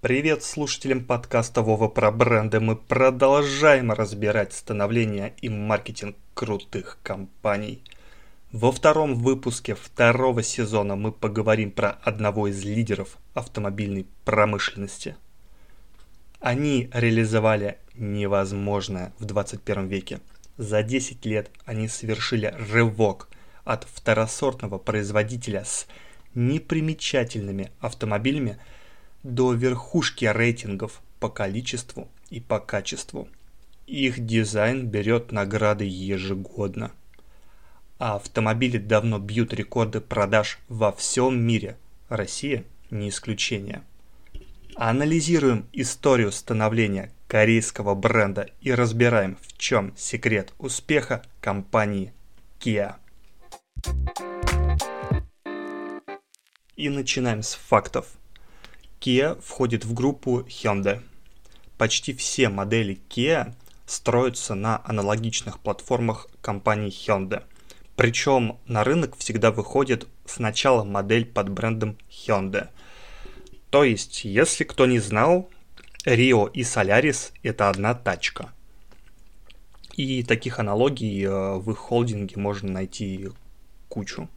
Привет слушателям подкаста Вова про бренды. Мы продолжаем разбирать становление и маркетинг крутых компаний. Во втором выпуске второго сезона мы поговорим про одного из лидеров автомобильной промышленности. Они реализовали невозможное в 21 веке. За 10 лет они совершили рывок от второсортного производителя с непримечательными автомобилями – до верхушки рейтингов по количеству и по качеству. Их дизайн берет награды ежегодно. А автомобили давно бьют рекорды продаж во всем мире. Россия не исключение. Анализируем историю становления корейского бренда и разбираем, в чем секрет успеха компании Kia. И начинаем с фактов. Kia входит в группу Hyundai. Почти все модели Kia строятся на аналогичных платформах компании Hyundai. Причем на рынок всегда выходит сначала модель под брендом Hyundai. То есть, если кто не знал, Rio и Solaris это одна тачка. И таких аналогий э, в их холдинге можно найти кучу.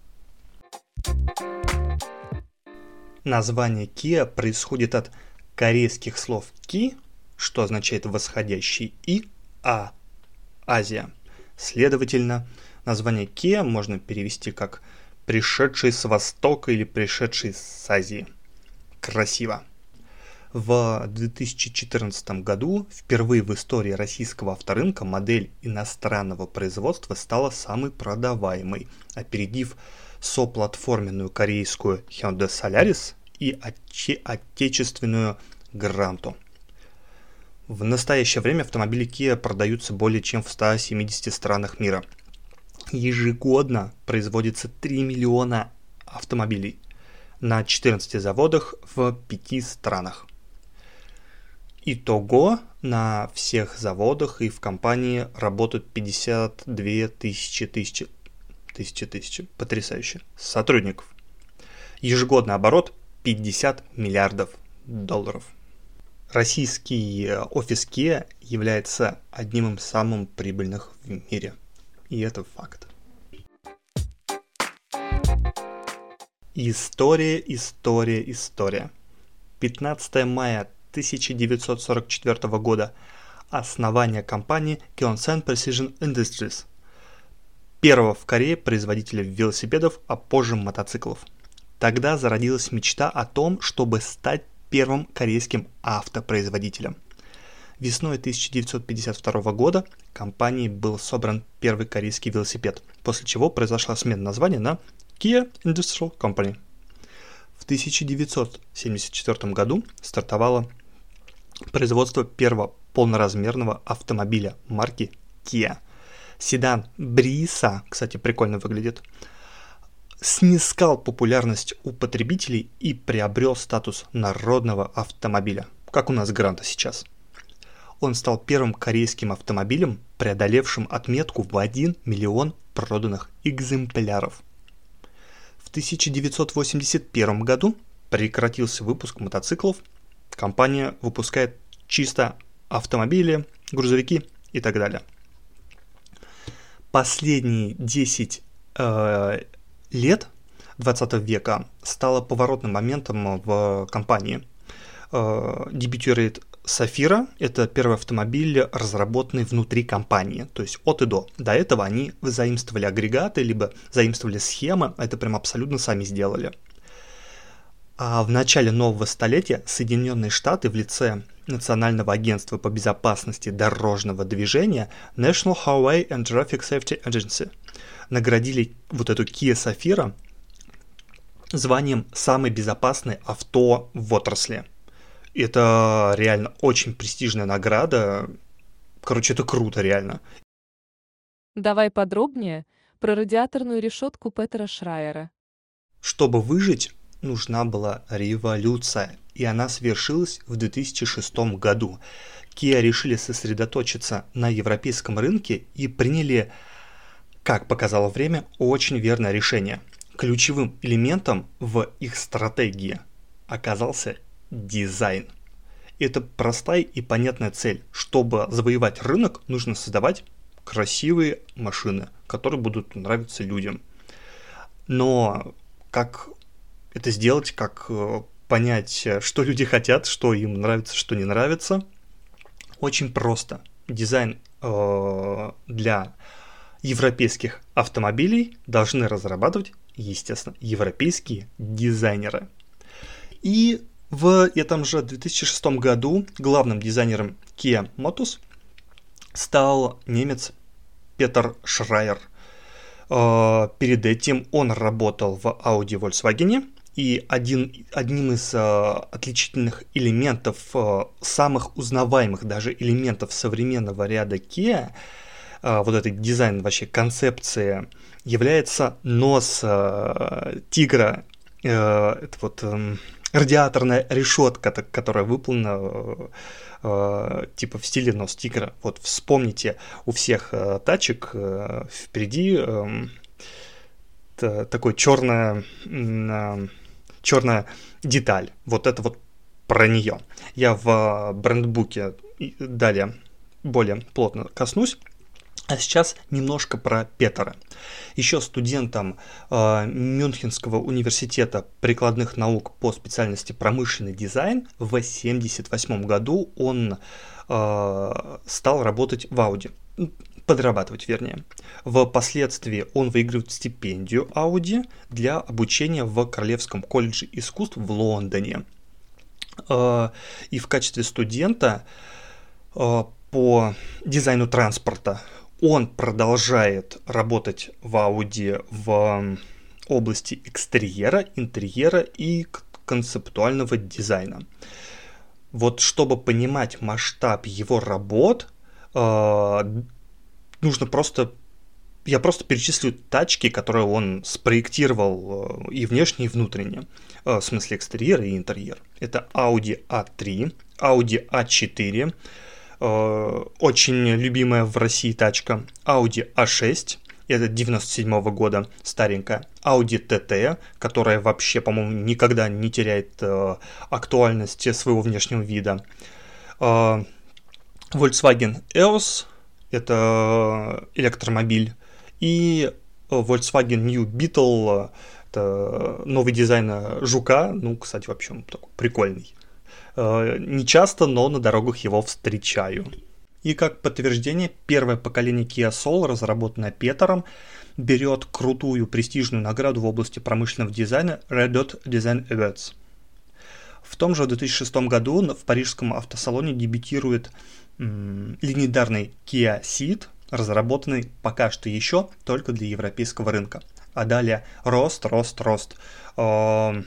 Название Kia происходит от корейских слов Ки, что означает восходящий, и А – Азия. Следовательно, название Kia можно перевести как «пришедший с Востока» или «пришедший с Азии». Красиво. В 2014 году впервые в истории российского авторынка модель иностранного производства стала самой продаваемой, опередив соплатформенную корейскую Hyundai Solaris и отче- отечественную Гранту. В настоящее время автомобили Kia продаются более чем в 170 странах мира. Ежегодно производится 3 миллиона автомобилей на 14 заводах в 5 странах. Итого на всех заводах и в компании работают 52 тысячи, тысячи тысячи, тысячи, потрясающе, сотрудников. Ежегодный оборот 50 миллиардов долларов. Российский э, офис Kia является одним из самых прибыльных в мире. И это факт. История, история, история. 15 мая 1944 года. Основание компании Kionsan Precision Industries – первого в Корее производителя велосипедов, а позже мотоциклов. Тогда зародилась мечта о том, чтобы стать первым корейским автопроизводителем. Весной 1952 года компанией был собран первый корейский велосипед, после чего произошла смена названия на Kia Industrial Company. В 1974 году стартовало производство первого полноразмерного автомобиля марки Kia – седан Бриса, кстати, прикольно выглядит, снискал популярность у потребителей и приобрел статус народного автомобиля, как у нас Гранта сейчас. Он стал первым корейским автомобилем, преодолевшим отметку в 1 миллион проданных экземпляров. В 1981 году прекратился выпуск мотоциклов, компания выпускает чисто автомобили, грузовики и так далее – последние 10 э, лет 20 века стало поворотным моментом в компании. Э, дебютирует Сафира – это первый автомобиль, разработанный внутри компании, то есть от и до. До этого они заимствовали агрегаты, либо заимствовали схемы, это прям абсолютно сами сделали. А в начале нового столетия Соединенные Штаты в лице Национального агентства по безопасности дорожного движения National Highway and Traffic Safety Agency наградили вот эту Kia Safira званием «Самое безопасное авто в отрасли». Это реально очень престижная награда. Короче, это круто, реально. Давай подробнее про радиаторную решетку Петера Шрайера. Чтобы выжить, нужна была революция, и она свершилась в 2006 году. Kia решили сосредоточиться на европейском рынке и приняли, как показало время, очень верное решение. Ключевым элементом в их стратегии оказался дизайн. Это простая и понятная цель. Чтобы завоевать рынок, нужно создавать красивые машины, которые будут нравиться людям. Но как это сделать, как э, понять, что люди хотят, что им нравится, что не нравится, очень просто. Дизайн э, для европейских автомобилей должны разрабатывать, естественно, европейские дизайнеры. И в этом же 2006 году главным дизайнером Kia Motors стал немец Петер Шрайер. Э, перед этим он работал в Audi Volkswagen, и один, одним из э, отличительных элементов, э, самых узнаваемых даже элементов современного ряда Kia, э, вот этой дизайн вообще концепции, является нос э, тигра. Э, это вот э, радиаторная решетка, которая выполнена э, типа в стиле нос тигра. Вот вспомните, у всех э, тачек э, впереди э, такой черная э, черная деталь. Вот это вот про нее. Я в брендбуке далее более плотно коснусь. А сейчас немножко про Петера. Еще студентом э, Мюнхенского университета прикладных наук по специальности промышленный дизайн в 1978 году он э, стал работать в Audi подрабатывать, вернее. Впоследствии он выигрывает стипендию Audi для обучения в Королевском колледже искусств в Лондоне. Э, и в качестве студента э, по дизайну транспорта он продолжает работать в Audi в области экстерьера, интерьера и концептуального дизайна. Вот чтобы понимать масштаб его работ, э, нужно просто я просто перечислю тачки, которые он спроектировал э, и внешне, и внутренне. Э, в смысле экстерьер и интерьер. Это Audi A3, Audi A4, э, очень любимая в России тачка, Audi A6, это 97 -го года, старенькая, Audi TT, которая вообще, по-моему, никогда не теряет актуальность своего внешнего вида, Volkswagen EOS, это электромобиль, и Volkswagen New Beetle, это новый дизайн Жука, ну, кстати, вообще он такой прикольный. Э, не часто, но на дорогах его встречаю. И как подтверждение, первое поколение Kia Soul, разработанное Петером, берет крутую престижную награду в области промышленного дизайна Red Dot Design Awards. В том же 2006 году в парижском автосалоне дебютирует легендарный Kia Ceed, разработанный пока что еще только для европейского рынка. А далее рост, рост, рост. Э,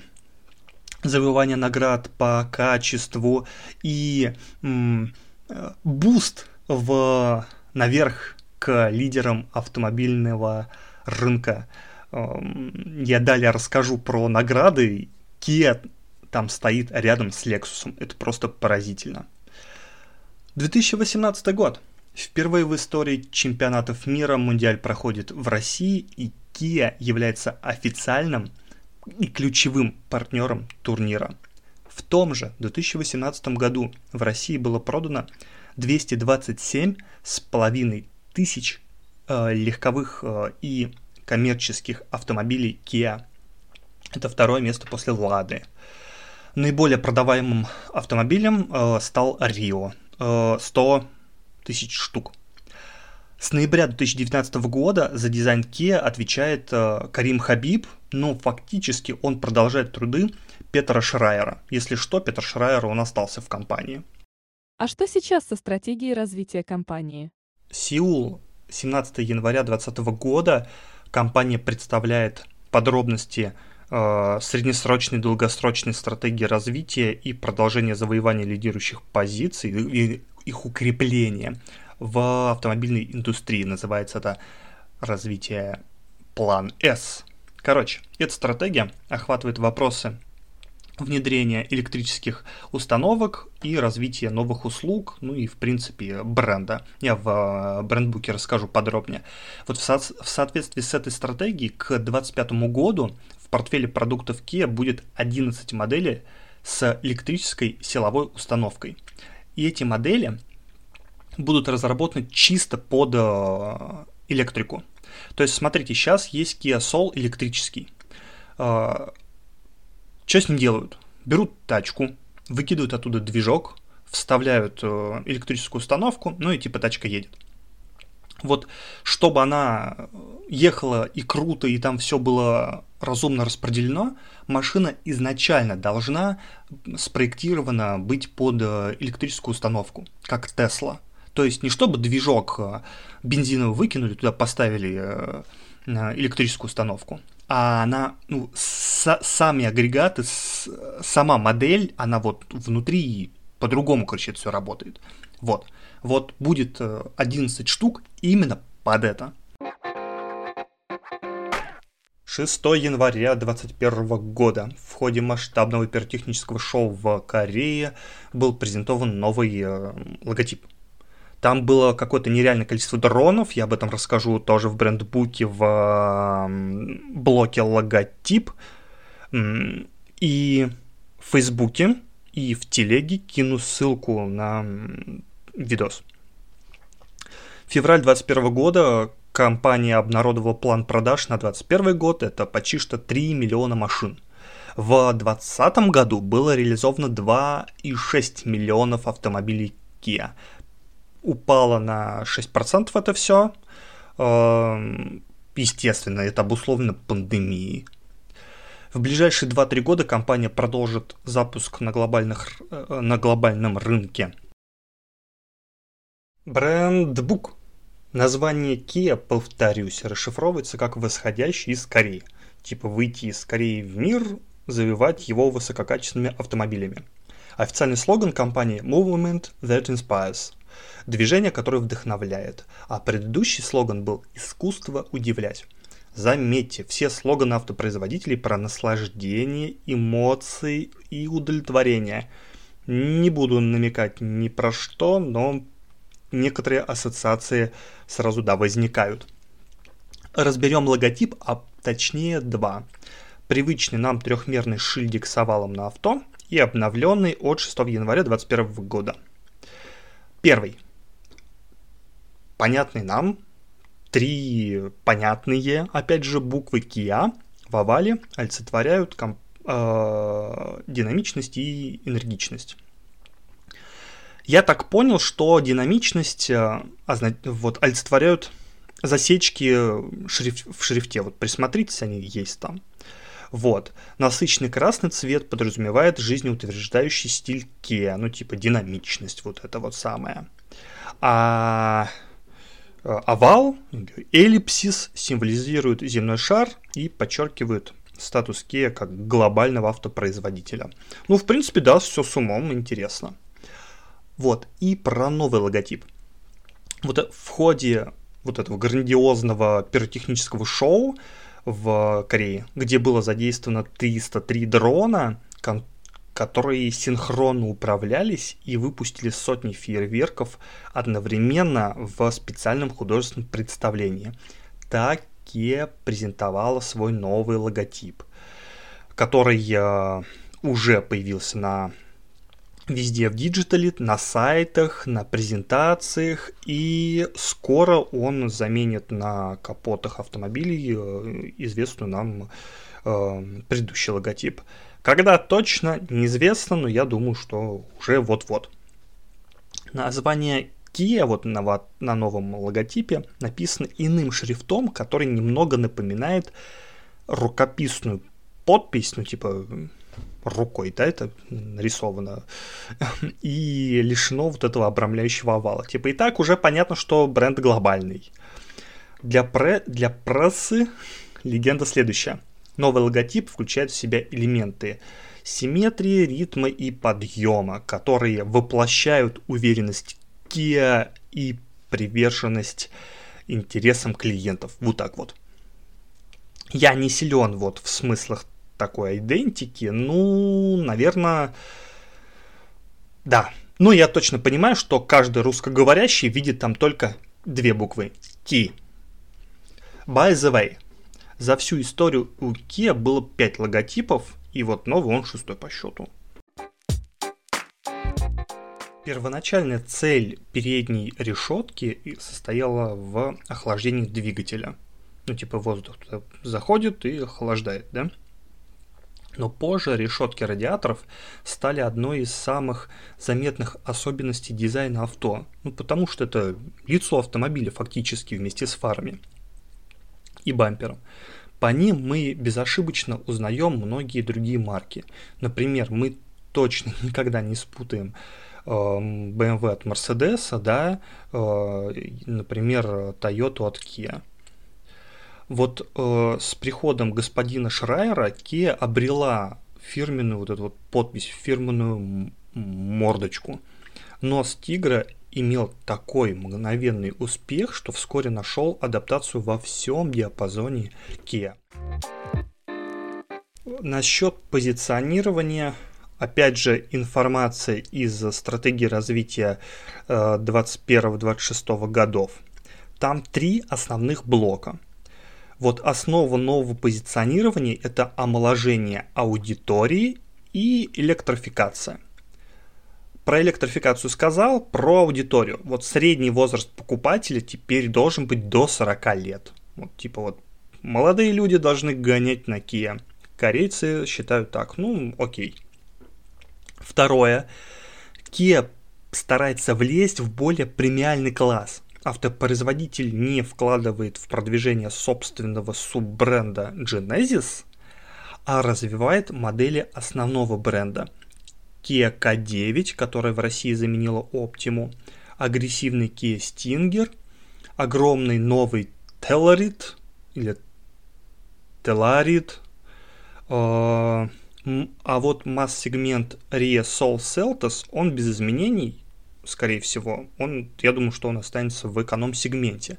завоевание наград по качеству и э, boost в, наверх к лидерам автомобильного рынка. Я далее расскажу про награды. Kia там стоит рядом с Lexus. Это просто поразительно. 2018 год. Впервые в истории чемпионатов мира Мундиаль проходит в России, и Kia является официальным и ключевым партнером турнира. В том же 2018 году в России было продано 227 с половиной тысяч э, легковых э, и коммерческих автомобилей Kia. Это второе место после Лады. Наиболее продаваемым автомобилем э, стал Рио 100 э, тысяч штук. С ноября 2019 года за дизайн Kia отвечает э, Карим Хабиб, но фактически он продолжает труды Петра Шрайера. Если что, Петр Шрайер, он остался в компании. А что сейчас со стратегией развития компании? Сеул, 17 января 2020 года, компания представляет подробности среднесрочной и долгосрочной стратегии развития и продолжения завоевания лидирующих позиций и их укрепления в автомобильной индустрии. Называется это развитие план S. Короче, эта стратегия охватывает вопросы внедрения электрических установок и развития новых услуг, ну и в принципе бренда. Я в э, брендбуке расскажу подробнее. Вот в, со- в соответствии с этой стратегией к 2025 году портфеле продуктов Kia будет 11 моделей с электрической силовой установкой. И эти модели будут разработаны чисто под э, электрику. То есть, смотрите, сейчас есть Kia Soul электрический. Э, что с ним делают? Берут тачку, выкидывают оттуда движок, вставляют э, электрическую установку, ну и типа тачка едет. Вот чтобы она ехала и круто, и там все было разумно распределено, машина изначально должна спроектирована быть под э, электрическую установку, как Тесла. То есть не чтобы движок э, бензиновый выкинули, туда поставили э, электрическую установку, а она, ну, с, сами агрегаты, с, сама модель, она вот внутри по-другому, короче, это все работает. Вот. Вот будет 11 штук именно под это. 6 января 2021 года в ходе масштабного пиротехнического шоу в Корее был презентован новый э, логотип. Там было какое-то нереальное количество дронов, я об этом расскажу тоже в брендбуке в блоке логотип. И в Фейсбуке и в телеге кину ссылку на видос. Февраль 2021 года компания обнародовала план продаж на 2021 год, это почти что 3 миллиона машин. В 2020 году было реализовано 2,6 миллионов автомобилей Kia. Упало на 6% это все. Эм, естественно, это обусловлено пандемией. В ближайшие 2-3 года компания продолжит запуск на, глобальных, э, на глобальном рынке. Брендбук Название Kia, повторюсь, расшифровывается как «восходящий из Кореи». Типа выйти из Кореи в мир, завивать его высококачественными автомобилями. Официальный слоган компании «Movement that inspires» – движение, которое вдохновляет, а предыдущий слоган был «Искусство удивлять». Заметьте, все слоганы автопроизводителей про наслаждение, эмоции и удовлетворение. Не буду намекать ни про что, но некоторые ассоциации сразу, да, возникают. Разберем логотип, а точнее два. Привычный нам трехмерный шильдик с овалом на авто и обновленный от 6 января 2021 года. Первый. Понятный нам. Три понятные, опять же, буквы Kia в овале олицетворяют комп- э- динамичность и энергичность. Я так понял, что динамичность э, вот, олицетворяют засечки шриф, в шрифте. Вот присмотритесь, они есть там. Вот. Насыщенный красный цвет подразумевает жизнеутверждающий стиль Kia, ну типа динамичность, вот это вот самое. А э, овал, эллипсис символизирует земной шар и подчеркивает статус Kia как глобального автопроизводителя. Ну, в принципе, да, все с умом, интересно. Вот, и про новый логотип. Вот в ходе вот этого грандиозного пиротехнического шоу в Корее, где было задействовано 303 дрона, которые синхронно управлялись и выпустили сотни фейерверков одновременно в специальном художественном представлении. Таке презентовала свой новый логотип, который э, уже появился на везде в диджитале, на сайтах, на презентациях, и скоро он заменит на капотах автомобилей э, известную нам э, предыдущий логотип. Когда точно, неизвестно, но я думаю, что уже вот-вот. Название Kia вот на, на новом логотипе написано иным шрифтом, который немного напоминает рукописную подпись, ну типа рукой, да, это нарисовано, и лишено вот этого обрамляющего овала. Типа и так уже понятно, что бренд глобальный. Для, пре, для прессы легенда следующая. Новый логотип включает в себя элементы симметрии, ритма и подъема, которые воплощают уверенность Kia и приверженность интересам клиентов. Вот так вот. Я не силен вот в смыслах такой идентики, ну, наверное, да. Ну, я точно понимаю, что каждый русскоговорящий видит там только две буквы T. By the way, за всю историю у Kia было 5 логотипов, и вот новый он шестой по счету. Первоначальная цель передней решетки состояла в охлаждении двигателя. Ну, типа воздух туда заходит и охлаждает, да? Но позже решетки радиаторов стали одной из самых заметных особенностей дизайна авто. Ну, потому что это лицо автомобиля фактически вместе с фарами и бампером. По ним мы безошибочно узнаем многие другие марки. Например, мы точно никогда не спутаем BMW эм, от Mercedes, да, э, например, Toyota от Kia. Вот э, с приходом господина Шрайера Kia обрела фирменную вот эту вот подпись, фирменную мордочку. Нос тигра имел такой мгновенный успех, что вскоре нашел адаптацию во всем диапазоне Kia. Насчет позиционирования, опять же, информация из стратегии развития 21-26 э, годов. Там три основных блока – вот основа нового позиционирования – это омоложение аудитории и электрификация. Про электрификацию сказал, про аудиторию. Вот средний возраст покупателя теперь должен быть до 40 лет. Вот типа вот молодые люди должны гонять на Kia. Корейцы считают так, ну окей. Второе. Kia старается влезть в более премиальный класс автопроизводитель не вкладывает в продвижение собственного суббренда Genesis, а развивает модели основного бренда. Kia K9, которая в России заменила Optimu, агрессивный Kia Stinger, огромный новый Telarit или Telarit, а, а вот масс-сегмент Ria Soul Celtos, он без изменений скорее всего. Он, я думаю, что он останется в эконом-сегменте.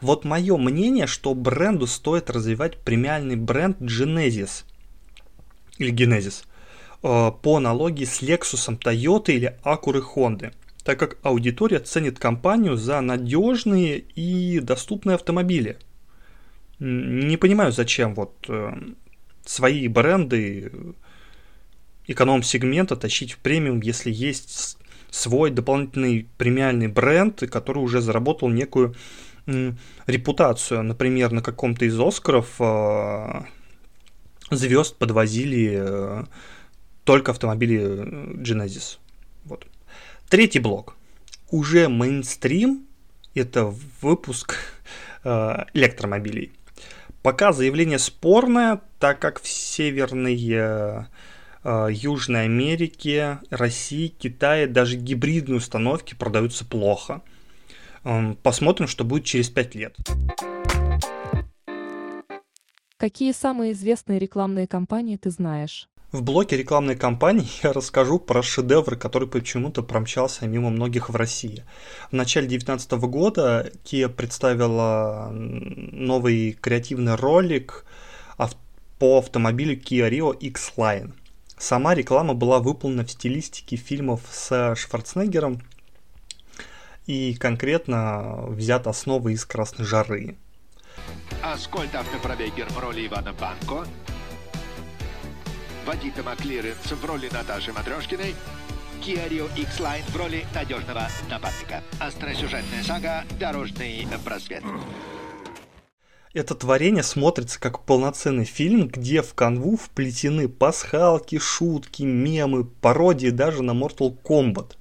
Вот мое мнение, что бренду стоит развивать премиальный бренд Genesis или Genesis э, по аналогии с Lexus, Toyota или Acura Honda, так как аудитория ценит компанию за надежные и доступные автомобили. Не понимаю, зачем вот э, свои бренды эконом-сегмента тащить в премиум, если есть свой дополнительный премиальный бренд, который уже заработал некую репутацию. Например, на каком-то из Оскаров э, звезд подвозили э, только автомобили э, Genesis. Вот. Третий блок. Уже мейнстрим – это выпуск электромобилей. Пока заявление спорное, так как в северной Э, Южной Америке, России, Китае даже гибридные установки продаются плохо. Эм, посмотрим, что будет через 5 лет. Какие самые известные рекламные кампании ты знаешь? В блоке рекламной кампании я расскажу про шедевр, который почему-то промчался мимо многих в России. В начале 2019 года Kia представила новый креативный ролик по автомобилю Kia Rio X-Line – Сама реклама была выполнена в стилистике фильмов с Шварценеггером и конкретно взят основы из «Красной жары». Ascolta автопробегер в роли Ивана Банко, Вадита Маклиренс в роли Наташи Матрешкиной, Rio X-Line в роли надежного напарника. Остросюжетная сага «Дорожный просвет». Это творение смотрится как полноценный фильм, где в канву вплетены пасхалки, шутки, мемы, пародии даже на Mortal Kombat.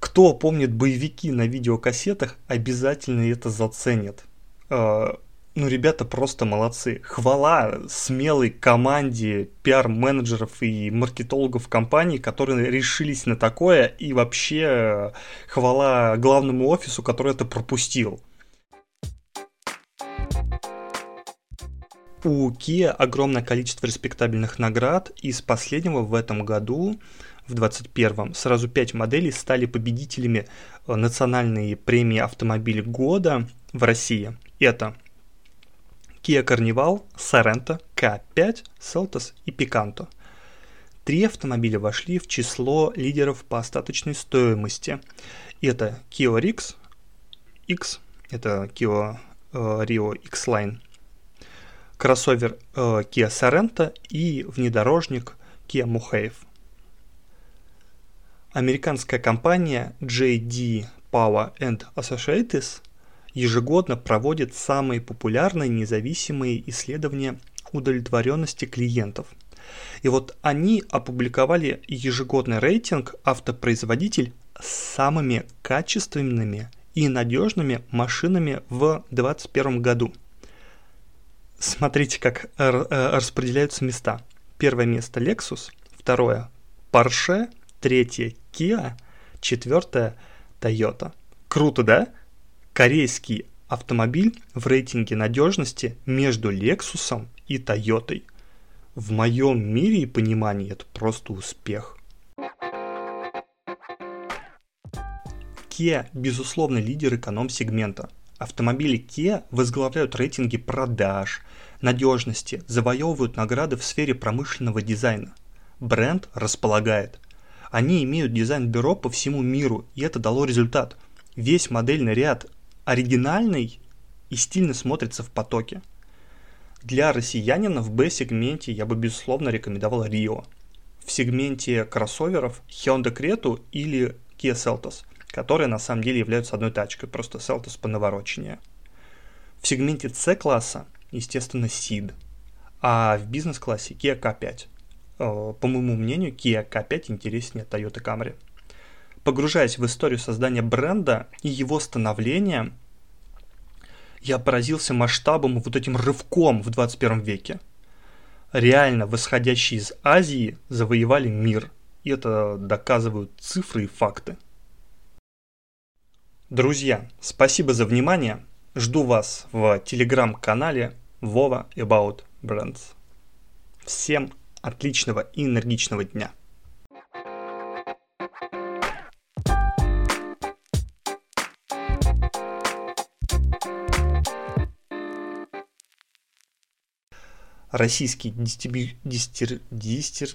Кто помнит боевики на видеокассетах, обязательно это заценит. А, ну, ребята просто молодцы. Хвала смелой команде пиар-менеджеров и маркетологов компании, которые решились на такое, и вообще хвала главному офису, который это пропустил. У Kia огромное количество респектабельных наград. Из последнего в этом году, в 2021, сразу 5 моделей стали победителями э, национальной премии «Автомобиль года» в России. Это Kia Carnival, Sorento, K5, Seltos и Picanto. Три автомобиля вошли в число лидеров по остаточной стоимости. Это Kia Rix, X, это Kia э, Rio X-Line кроссовер э, Kia Sorento и внедорожник Kia Mohave. Американская компания JD Power and Associates ежегодно проводит самые популярные независимые исследования удовлетворенности клиентов. И вот они опубликовали ежегодный рейтинг автопроизводитель с самыми качественными и надежными машинами в 2021 году. Смотрите, как э, распределяются места. Первое место Lexus, второе Porsche, третье Kia, четвертое Toyota. Круто, да? Корейский автомобиль в рейтинге надежности между Lexus и Toyota. В моем мире и понимании это просто успех. Kia – безусловно лидер эконом-сегмента. Автомобили Kia возглавляют рейтинги продаж, надежности, завоевывают награды в сфере промышленного дизайна. Бренд располагает. Они имеют дизайн-бюро по всему миру, и это дало результат. Весь модельный ряд оригинальный и стильно смотрится в потоке. Для россиянина в B-сегменте я бы безусловно рекомендовал Rio. В сегменте кроссоверов Hyundai Creta или Kia Seltos, которые на самом деле являются одной тачкой, просто Seltos понавороченнее. В сегменте C-класса, естественно, Ceed, а в бизнес-классе Kia K5. Э, по моему мнению, Kia K5 интереснее Toyota Camry. Погружаясь в историю создания бренда и его становления, я поразился масштабом вот этим рывком в 21 веке. Реально восходящие из Азии завоевали мир. И это доказывают цифры и факты. Друзья, спасибо за внимание. Жду вас в телеграм-канале Вова About Brands. Всем отличного и энергичного дня! российский дистибью... дистер... дистер...